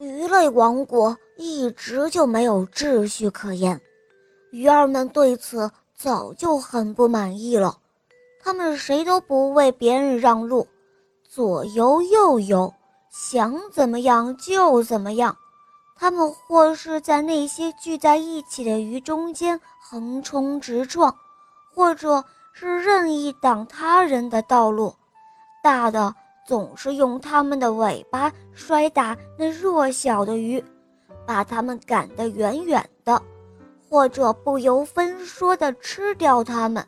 鱼类王国一直就没有秩序可言，鱼儿们对此早就很不满意了。他们谁都不为别人让路，左游右游，想怎么样就怎么样。他们或是在那些聚在一起的鱼中间横冲直撞，或者是任意挡他人的道路，大的。总是用它们的尾巴摔打那弱小的鱼，把它们赶得远远的，或者不由分说地吃掉它们。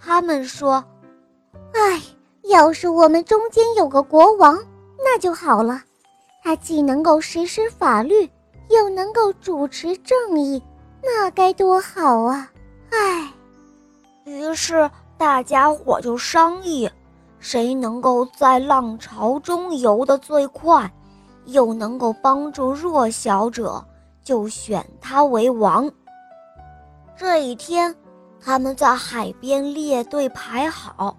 他们说：“哎，要是我们中间有个国王，那就好了。他既能够实施法律，又能够主持正义，那该多好啊！”哎，于是大家伙就商议。谁能够在浪潮中游得最快，又能够帮助弱小者，就选他为王。这一天，他们在海边列队排好，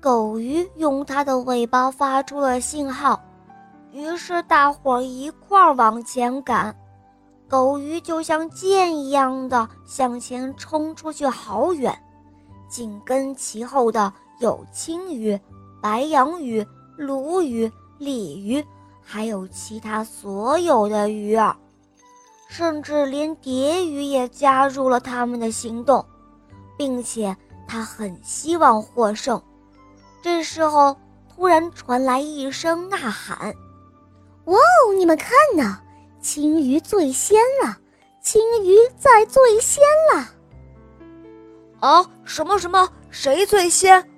狗鱼用它的尾巴发出了信号，于是大伙儿一块儿往前赶。狗鱼就像箭一样的向前冲出去好远，紧跟其后的。有青鱼、白羊鱼、鲈鱼、鲤鱼，还有其他所有的鱼儿，甚至连蝶鱼也加入了他们的行动，并且他很希望获胜。这时候，突然传来一声呐喊：“哇哦，你们看呐，青鱼最先了！青鱼在最先了！”啊，什么什么？谁最先？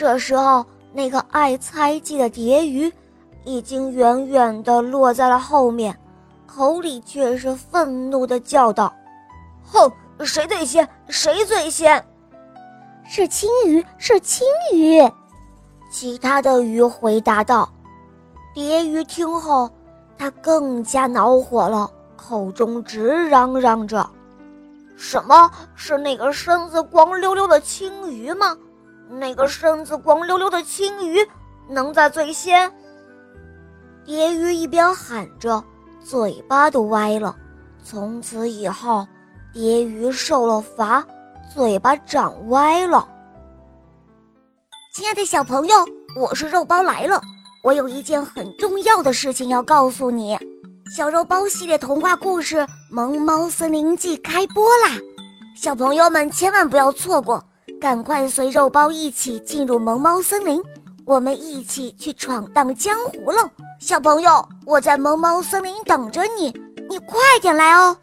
这时候，那个爱猜忌的蝶鱼已经远远地落在了后面，口里却是愤怒地叫道：“哼，谁最先？谁最先？是青鱼，是青鱼！”其他的鱼回答道。蝶鱼听后，他更加恼火了，口中直嚷嚷着：“什么是那个身子光溜溜的青鱼吗？”那个身子光溜溜的青鱼能在最先？蝶鱼一边喊着，嘴巴都歪了。从此以后，蝶鱼受了罚，嘴巴长歪了。亲爱的小朋友，我是肉包来了，我有一件很重要的事情要告诉你。小肉包系列童话故事《萌猫森林记》开播啦！小朋友们千万不要错过。赶快随肉包一起进入萌猫森林，我们一起去闯荡江湖喽！小朋友，我在萌猫森林等着你，你快点来哦！